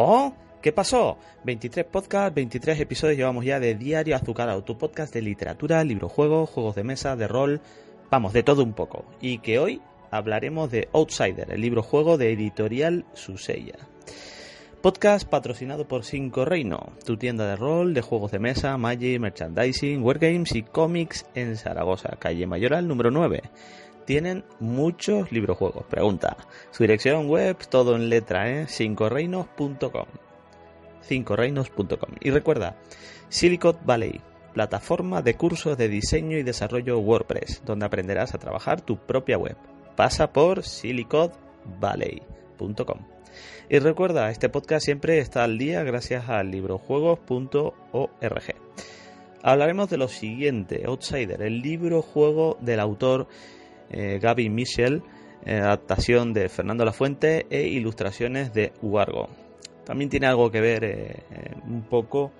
¡Oh! ¿Qué pasó? 23 podcasts, 23 episodios llevamos ya de Diario Azucarado, tu podcast de literatura, librojuegos, juegos de mesa, de rol, vamos, de todo un poco. Y que hoy hablaremos de Outsider, el libro juego de editorial Susella. Podcast patrocinado por Cinco Reino, tu tienda de rol, de juegos de mesa, Magic, merchandising, wargames y cómics en Zaragoza, calle Mayoral número 9 tienen muchos librojuegos. Pregunta. Su dirección web, todo en letra, ¿eh? cincoreinos.com. cincoreinos.com. Y recuerda, Silicon Valley, plataforma de cursos de diseño y desarrollo WordPress, donde aprenderás a trabajar tu propia web. Pasa por siliconvalley.com. Y recuerda, este podcast siempre está al día gracias a librojuegos.org. Hablaremos de lo siguiente, Outsider, el libro juego del autor eh, Gaby Michel, eh, adaptación de Fernando Lafuente e ilustraciones de Huargo. También tiene algo que ver eh, un poco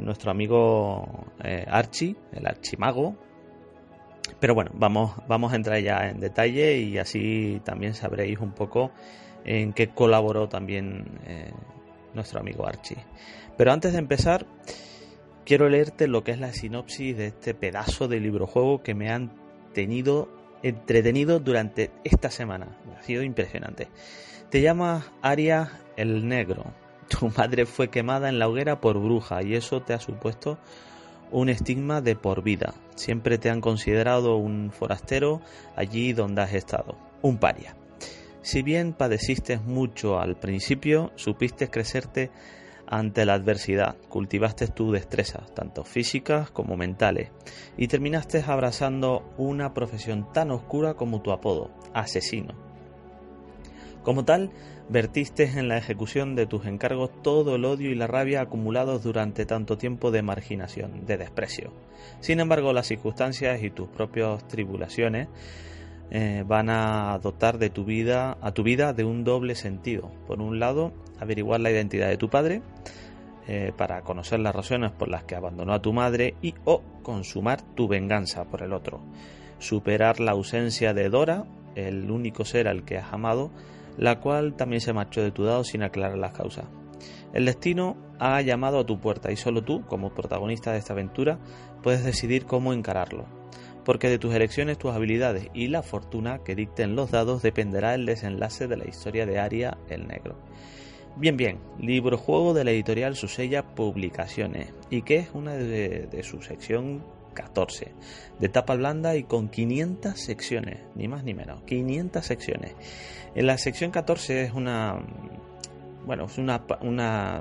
nuestro amigo Archie, el archimago. Pero bueno, vamos, vamos a entrar ya en detalle y así también sabréis un poco en qué colaboró también nuestro amigo Archie. Pero antes de empezar, quiero leerte lo que es la sinopsis de este pedazo de libro juego que me han tenido entretenido durante esta semana. Ha sido impresionante. Te llamas Aria el Negro. Tu madre fue quemada en la hoguera por bruja y eso te ha supuesto un estigma de por vida. Siempre te han considerado un forastero allí donde has estado, un paria. Si bien padeciste mucho al principio, supiste crecerte ante la adversidad, cultivaste tus destrezas, tanto físicas como mentales, y terminaste abrazando una profesión tan oscura como tu apodo, asesino. Como tal, vertiste en la ejecución de tus encargos todo el odio y la rabia acumulados durante tanto tiempo de marginación, de desprecio. Sin embargo, las circunstancias y tus propias tribulaciones eh, van a dotar de tu vida a tu vida de un doble sentido. Por un lado, averiguar la identidad de tu padre eh, para conocer las razones por las que abandonó a tu madre y o consumar tu venganza por el otro. Superar la ausencia de Dora, el único ser al que has amado, la cual también se marchó de tu lado sin aclarar las causas. El destino ha llamado a tu puerta y solo tú, como protagonista de esta aventura, puedes decidir cómo encararlo porque de tus elecciones, tus habilidades y la fortuna que dicten los dados dependerá el desenlace de la historia de Aria el Negro. Bien, bien, libro juego de la editorial Susella Publicaciones y que es una de, su sección 14, de tapa blanda y con 500 secciones, ni más ni menos, 500 secciones. En la sección 14 es una, bueno, es una, una,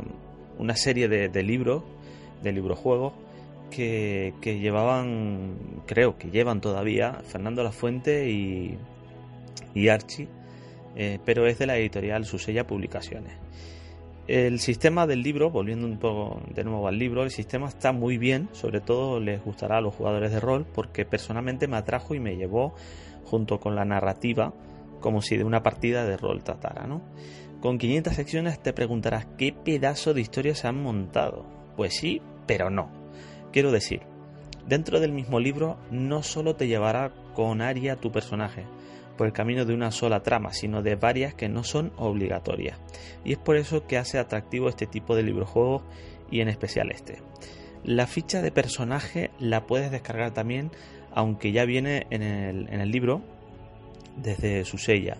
una serie de, de libros, de librojuegos que, llevaban, creo que llevan todavía, Fernando Lafuente y, y Archie, eh, pero es de la editorial Susella Publicaciones. El sistema del libro, volviendo un poco de nuevo al libro, el sistema está muy bien, sobre todo les gustará a los jugadores de rol, porque personalmente me atrajo y me llevó junto con la narrativa como si de una partida de rol tratara, ¿no? Con 500 secciones te preguntarás qué pedazo de historia se han montado. Pues sí, pero no. Quiero decir, dentro del mismo libro no solo te llevará con Aria tu personaje por el camino de una sola trama, sino de varias que no son obligatorias. Y es por eso que hace atractivo este tipo de librojuegos y en especial este. La ficha de personaje la puedes descargar también, aunque ya viene en el, en el libro desde su sella.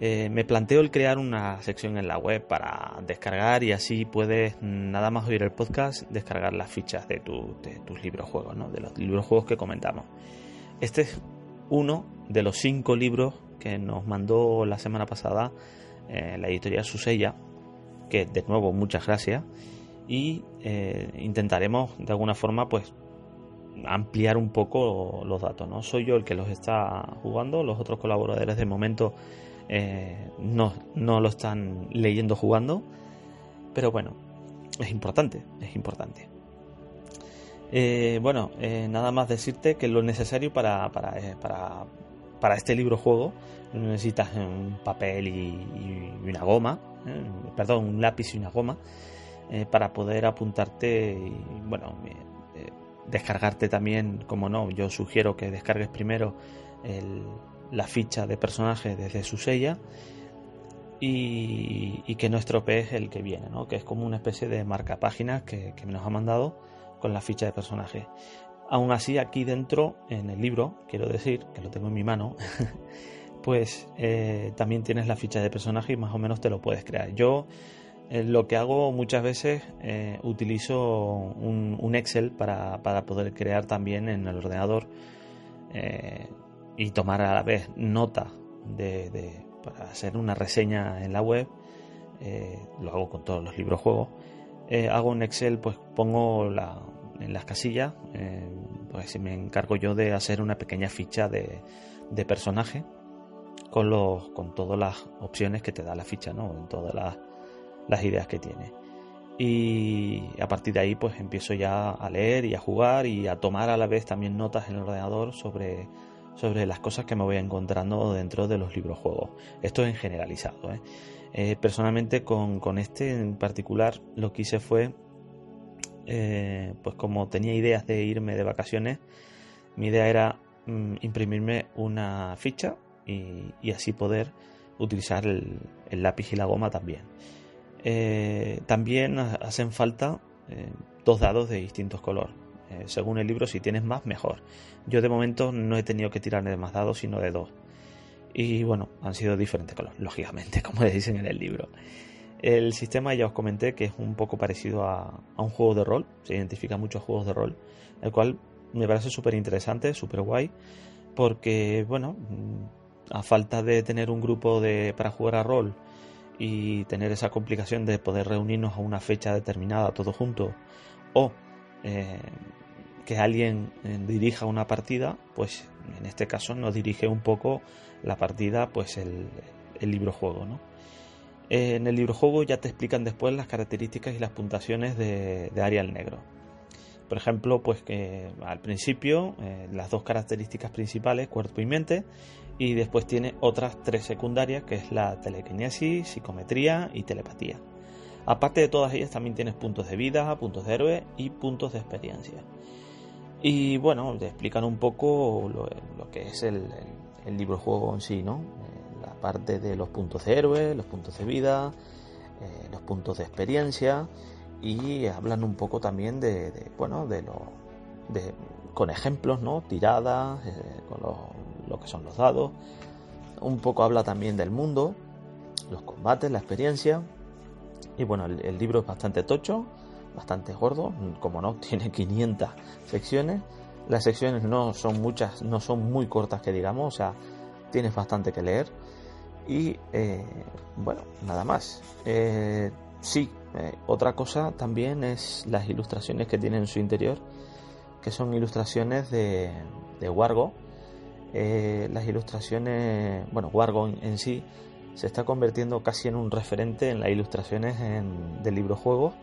Eh, me planteo el crear una sección en la web para descargar y así puedes nada más oír el podcast descargar las fichas de, tus libros juegos, ¿no? de los libros juegos que comentamos. Este es uno de los cinco libros que nos mandó la semana pasada eh, la editorial Susella que de nuevo muchas gracias y intentaremos de alguna forma pues ampliar un poco los datos. No soy yo el que los está jugando, los otros colaboradores de momento eh, no, no lo están leyendo jugando, pero bueno, es importante, es importante. Eh, bueno, eh, nada más decirte que lo necesario para, para, para, para este libro juego necesitas un papel y, una goma, perdón, un lápiz y una goma para poder apuntarte y bueno, descargarte también, como no, yo sugiero que descargues primero la ficha de personaje desde su sella y, que no estropees el que viene, ¿no? que es como una especie de marca páginas que, que nos ha mandado con la ficha de personaje. Aún así, aquí dentro, en el libro, quiero decir, que lo tengo en mi mano, pues eh, también tienes la ficha de personaje y más o menos te lo puedes crear. Yo eh, lo que hago muchas veces eh, utilizo un, Excel para, poder crear también en el ordenador y tomar a la vez nota de, para hacer una reseña en la web. lo hago con todos los libros juegos. hago un Excel, pues pongo la, en las casillas, pues me encargo yo de hacer una pequeña ficha de, de personaje con, los, con todas las opciones que te da la ficha, ¿no? En todas las las ideas que tiene. Y a partir de ahí pues empiezo ya a leer y a jugar y a tomar a la vez también notas en el ordenador sobre, sobre las cosas que me voy encontrando dentro de los libros juegos. Esto en generalizado. ¿eh? Eh, personalmente con, este en particular lo que hice fue, eh, pues como tenía ideas de irme de vacaciones, mi idea era mm, imprimirme una ficha y, así poder utilizar el lápiz y la goma también. También hacen falta dos dados de distintos colores. Eh, según el libro, si tienes más, mejor. Yo de momento no he tenido que tirar de más dados, sino de dos. Y bueno, han sido diferentes colores, lógicamente, como dicen en el libro. El sistema ya os comenté que es un poco parecido a, un juego de rol, se identifica muchos juegos de rol, el cual me parece súper interesante, súper guay, porque bueno, a falta de tener un grupo de, para jugar a rol y tener esa complicación de poder reunirnos a una fecha determinada todos juntos o eh, que alguien eh, dirija una partida, pues en este caso nos dirige un poco la partida pues el, libro juego, ¿no? en el libro juego ya te explican después las características y las puntuaciones de, de Arial Negro. Por ejemplo, pues que al principio eh, las dos características principales, cuerpo y mente, y después tiene otras tres secundarias, que es la telequinesis, psicometría y telepatía. Aparte de todas ellas, también tienes puntos de vida, puntos de héroe y puntos de experiencia. Y bueno, te explican un poco lo, que es el, libro juego en sí, ¿no? Eh, la parte de los puntos de héroe, los puntos de vida, eh, los puntos de experiencia y hablan un poco también de, bueno, de lo, de, con ejemplos, ¿no? Tiradas, eh, con los lo que son los dados. Un poco habla también del mundo, los combates, la experiencia. Y bueno, el, libro es bastante tocho, bastante gordo, como no, tiene 500 secciones. Las secciones no son muchas, no son muy cortas que digamos, o sea, tienes bastante que leer. Y eh, bueno, nada más. Eh, sí, eh, otra cosa también es las ilustraciones que tiene en su interior, que son ilustraciones de, de Wargo, las ilustraciones, bueno, Wargon en sí se está convirtiendo casi en un referente en las ilustraciones en, del libro juego,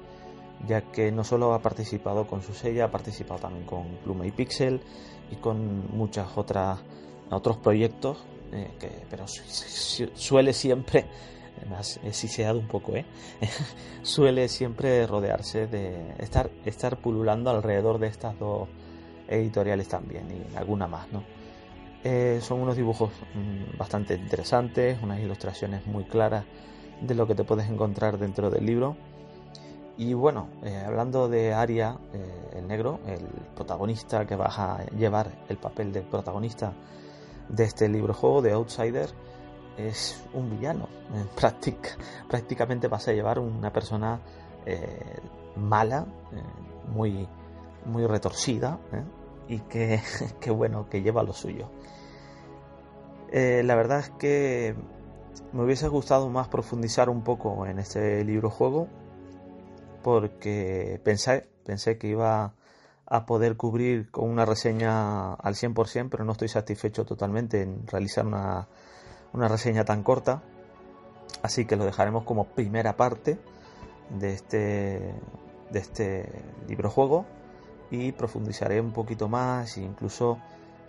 ya que no solo ha participado con su sella, ha participado también con Pluma y Pixel y con muchas otras otros proyectos, eh, que, pero suele siempre, además un poco, ¿eh? suele siempre rodearse de estar, estar pululando alrededor de estas dos editoriales también y alguna más, ¿no? Eh, son unos dibujos mm, bastante interesantes, unas ilustraciones muy claras de lo que te puedes encontrar dentro del libro. Y bueno, eh, hablando de Aria, eh, el negro, el protagonista que vas a llevar el papel del protagonista de este libro juego, de Outsider, es un villano. prácticamente vas a llevar una persona mala, muy, muy retorcida, y que, que, bueno, que lleva lo suyo. Eh, la verdad es que me hubiese gustado más profundizar un poco en este libro juego porque pensé, pensé que iba a poder cubrir con una reseña al 100%, pero no estoy satisfecho totalmente en realizar una, una reseña tan corta. Así que lo dejaremos como primera parte de este, de este libro juego y profundizaré un poquito más e incluso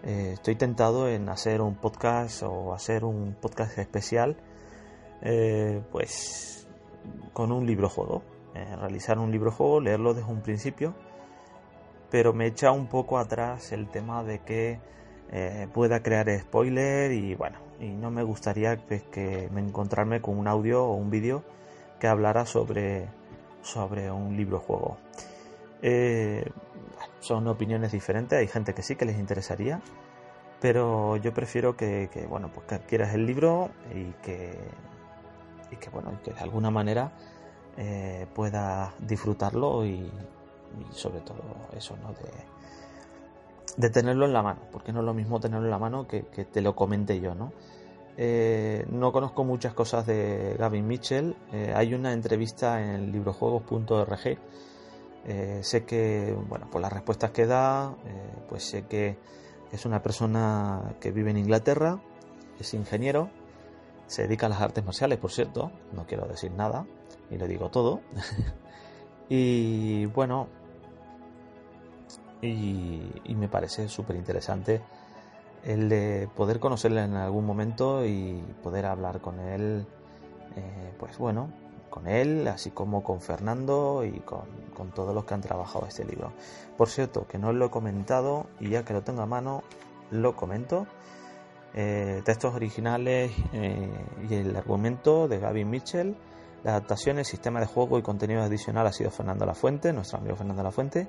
eh, estoy tentado en hacer un podcast o hacer un podcast especial eh, pues con un libro juego eh, realizar un libro juego leerlo desde un principio pero me echa un poco atrás el tema de que pueda crear spoiler y bueno y no me gustaría pues, que me encontrarme con un audio o un vídeo que hablara sobre sobre un libro juego. Eh, son opiniones diferentes, hay gente que sí que les interesaría, pero yo prefiero que, bueno, pues que adquieras el libro y que, y que bueno, que de alguna manera eh, puedas disfrutarlo y, sobre todo eso, de tenerlo en la mano, porque no es lo mismo tenerlo en la mano que, que te lo comente yo, ¿no? Eh, no conozco muchas cosas de Gavin Mitchell. Eh, hay una entrevista en librojuegos.org eh, sé que, bueno, por las respuestas que da, eh, pues sé que es una persona que vive en Inglaterra, es ingeniero, se dedica a las artes marciales, por cierto, no quiero decir nada, y lo digo todo. y bueno, y, me parece súper interesante el de poder conocerle en algún momento y poder hablar con él, eh, pues bueno, con él, así como con Fernando y con, todos los que han trabajado este libro. Por cierto, que no lo he comentado y ya que lo tengo a mano, lo comento. Eh, textos originales eh, y el argumento de Gavin Mitchell. La adaptación, el sistema de juego y contenido adicional ha sido Fernando Lafuente, nuestro amigo Fernando Lafuente.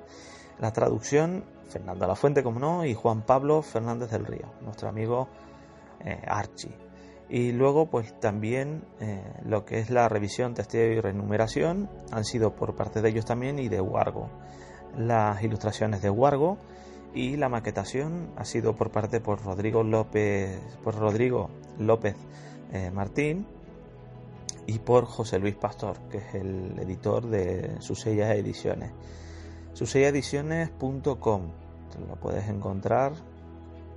La traducción, Fernando Lafuente, como no, y Juan Pablo Fernández del Río, nuestro amigo eh, Archie. Y luego, pues también eh, lo que es la revisión, testeo y renumeración han sido por parte de ellos también y de Wargo. Las ilustraciones de Wargo y la maquetación ha sido por parte por Rodrigo López, por Rodrigo López eh, Martín y por José Luis Pastor, que es el editor de Susella Ediciones. Susellaediciones.com, lo puedes encontrar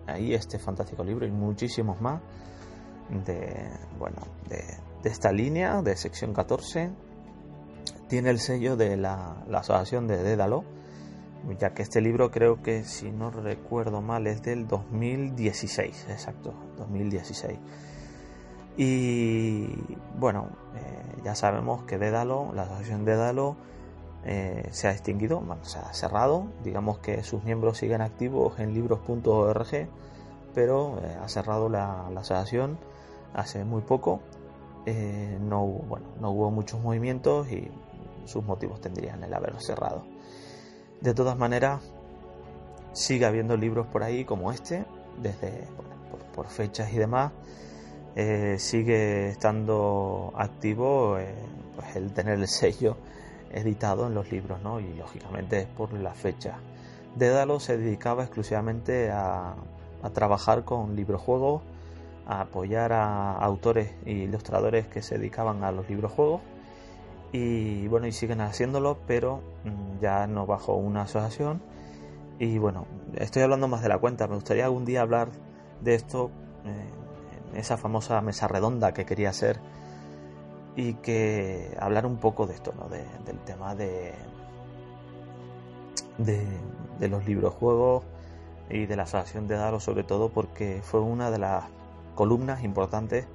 ahí este fantástico libro y muchísimos más de, bueno, de, esta línea de sección 14 tiene el sello de la, asociación de Dédalo, ya que este libro creo que, si no recuerdo mal, es del 2016, exacto, 2016. Y bueno, eh, ya sabemos que Dédalo, la asociación Dédalo, eh, se ha extinguido, se ha cerrado, digamos que sus miembros siguen activos en libros.org, pero eh, ha cerrado la, la asociación hace muy poco. No, hubo, bueno, no hubo muchos movimientos y sus motivos tendrían el haber cerrado. De todas maneras, sigue habiendo libros por ahí como este, desde por, fechas y demás. Eh, sigue estando activo eh, pues el tener el sello editado en los libros, ¿no? Y lógicamente es por la fecha. Dédalo se dedicaba exclusivamente a, a trabajar con librojuegos a apoyar a autores e ilustradores que se dedicaban a los librojuegos y bueno y siguen haciéndolo pero mm, ya no bajo una asociación y bueno estoy hablando más de la cuenta me gustaría algún día hablar de esto en esa famosa mesa redonda que quería hacer y que hablar un poco de esto ¿no? del tema de, de de los librojuegos y de la asociación de Daro sobre todo porque fue una de las columnas importantes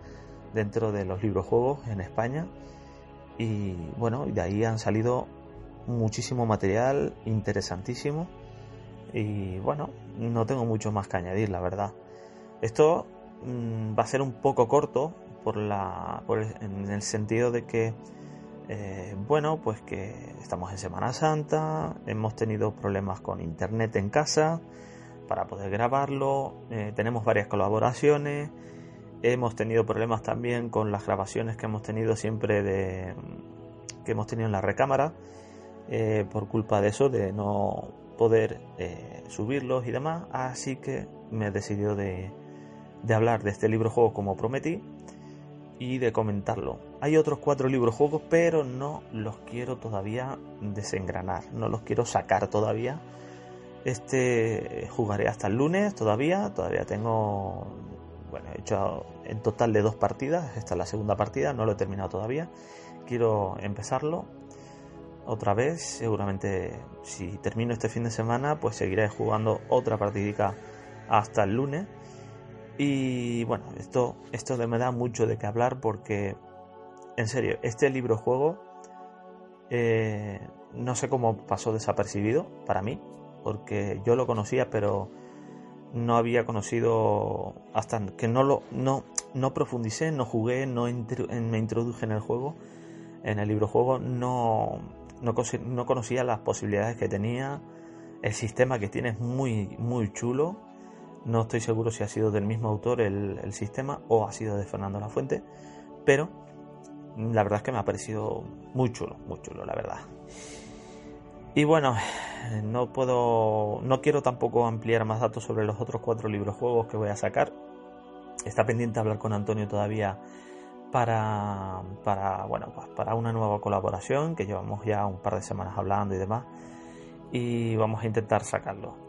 dentro de los librojuegos en España y bueno, de ahí han salido muchísimo material interesantísimo y bueno, no tengo mucho más que añadir, la verdad. Esto va a ser un poco corto por la, en el sentido de que eh, bueno, pues que estamos en Semana Santa, hemos tenido problemas con internet en casa, para poder grabarlo. Eh, tenemos varias colaboraciones. Hemos tenido problemas también con las grabaciones que hemos tenido siempre de que hemos tenido en la recámara eh, por culpa de eso, de no poder subirlos y demás. Así que me he decidido de, de hablar de este libro juego como prometí y de comentarlo. Hay otros cuatro libros juegos, pero no los quiero todavía desengranar, no los quiero sacar todavía. Este jugaré hasta el lunes todavía, todavía tengo, bueno, he hecho en total de dos partidas, esta es la segunda partida, no lo he terminado todavía. Quiero empezarlo otra vez, seguramente si termino este fin de semana, pues seguiré jugando otra partidica hasta el lunes y bueno, esto, esto me da mucho de qué hablar porque, en serio, este libro juego eh, no sé cómo pasó desapercibido para mí, porque yo lo conocía, pero no había conocido hasta que no lo no, no profundicé, no jugué, no me introduje en el juego, en el libro juego, no, no, no conocía las posibilidades que tenía. El sistema que tiene es muy, muy chulo no estoy seguro si ha sido del mismo autor el, sistema o ha sido de Fernando La Fuente, pero la verdad es que me ha parecido muy chulo, muy chulo, la verdad. Y bueno, no puedo, no quiero tampoco ampliar más datos sobre los otros cuatro libros juegos que voy a sacar. Está pendiente hablar con Antonio todavía para, para, bueno, pues para una nueva colaboración que llevamos ya un par de semanas hablando y demás. Y vamos a intentar sacarlo.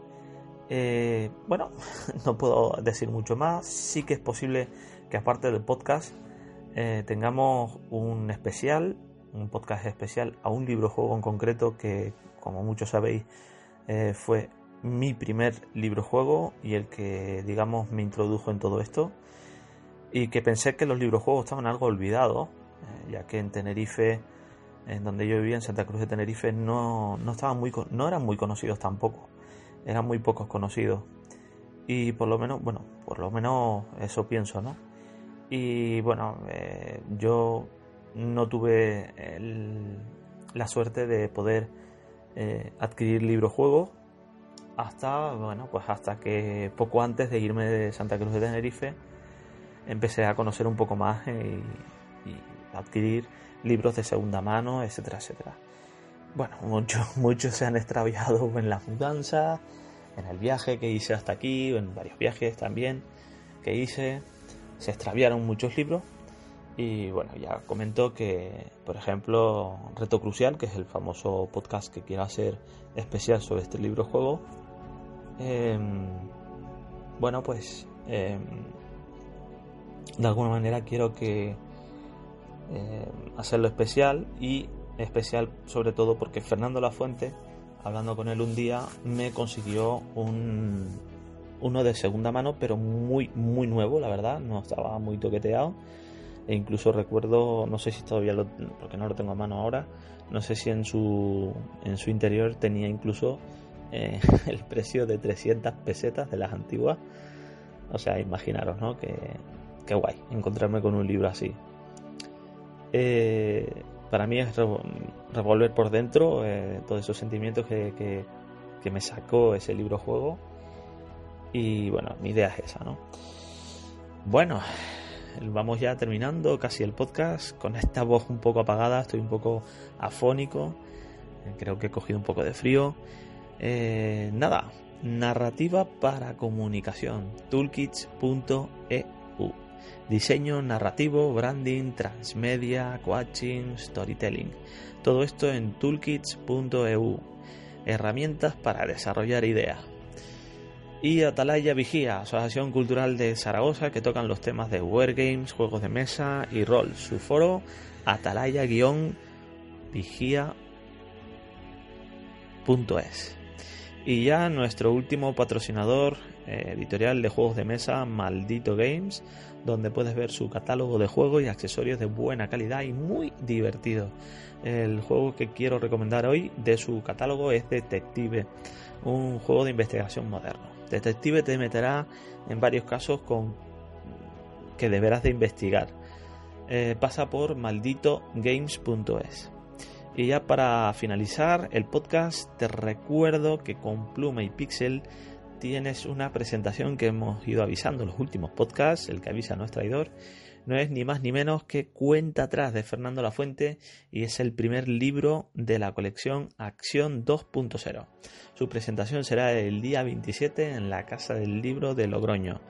Eh, bueno, no puedo decir mucho más. Sí que es posible que aparte del podcast eh, tengamos un especial, un podcast especial a un libro juego en concreto que, como muchos sabéis, eh, fue mi primer libro juego y el que, digamos, me introdujo en todo esto. Y que pensé que los libros juegos estaban algo olvidados, ya que en Tenerife, en donde yo vivía, en Santa Cruz de Tenerife, no, no, eran muy conocidos tampoco eran muy pocos conocidos. Y por lo menos, bueno, por lo menos eso pienso, ¿no? Y bueno, eh, yo no tuve la suerte de poder eh, adquirir libros juegos hasta, bueno, pues hasta que poco antes de irme de Santa Cruz de Tenerife empecé a conocer un poco más y, y adquirir libros de segunda mano, etcétera, etcétera. Bueno, muchos, muchos se han extraviado en la mudanza, en el viaje que hice hasta aquí, en varios viajes también que hice. Se extraviaron muchos libros. Y bueno, ya comentó que, por ejemplo, Reto Crucial, que es el famoso podcast que quiero hacer especial sobre este libro juego. Em, bueno, pues em, de alguna manera quiero que em, hacerlo especial y especial sobre todo porque Fernando Lafuente, hablando con él un día, me consiguió un, uno de segunda mano, pero muy, muy nuevo, la verdad, no estaba muy toqueteado. E incluso recuerdo, no sé si todavía lo, porque no lo tengo a mano ahora, no sé si en su, en su interior tenía incluso eh, el precio de 300 pesetas de las antiguas. O sea, imaginaros, ¿no? Que, que guay encontrarme con un libro así. Eh, para mí es revolver por dentro eh, todos esos sentimientos que, me sacó ese libro juego. Y bueno, mi idea es esa, ¿no? Bueno, vamos ya terminando casi el podcast con esta voz un poco apagada, estoy un poco afónico, eh, creo que he cogido un poco de frío. Eh, nada, narrativa para comunicación, toolkits.eu diseño narrativo, branding, transmedia, coaching, storytelling. Todo esto en toolkits.eu. Herramientas para desarrollar ideas. Y Atalaya Vigía, Asociación Cultural de Zaragoza, que tocan los temas de wargames, juegos de mesa y rol. Su foro, atalaya-vigía.es. Y ya nuestro último patrocinador editorial de juegos de mesa, Maldito Games, donde puedes ver su catálogo de juegos y accesorios de buena calidad y muy divertido. El juego que quiero recomendar hoy de su catálogo es Detective, un juego de investigación moderno. Detective te meterá en varios casos con que deberás de investigar. Eh, pasa por malditogames.es. Y ya para finalizar el podcast, te recuerdo que con Pluma y Pixel tienes una presentación que hemos ido avisando en los últimos podcasts, el que avisa no es traidor. No es ni más ni menos que Cuenta atrás de Fernando Lafuente y es el primer libro de la colección Acción 2.0. Su presentación será el día 27 en la Casa del Libro de Logroño.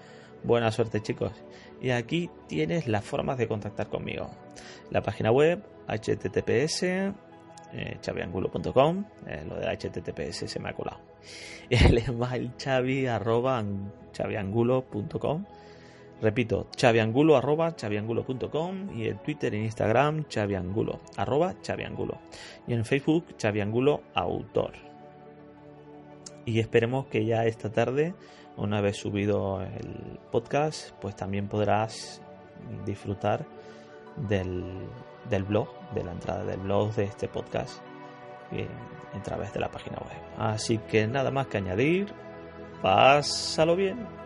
Buena suerte chicos. Y aquí tienes las formas de contactar conmigo. La página web https eh, chaviangulo.com, eh, lo de https se me ha colado. El email arroba chaviangulo.com. Repito, chaviangulo arroba chaviangulo.com y el Twitter e Instagram chaviangulo arroba chaviangulo y en Facebook chaviangulo autor. Y esperemos que ya esta tarde, una vez subido el podcast, pues también podrás disfrutar del, del blog, de la entrada del blog de este podcast eh, a través de la página web. Así que nada más que añadir, pásalo bien.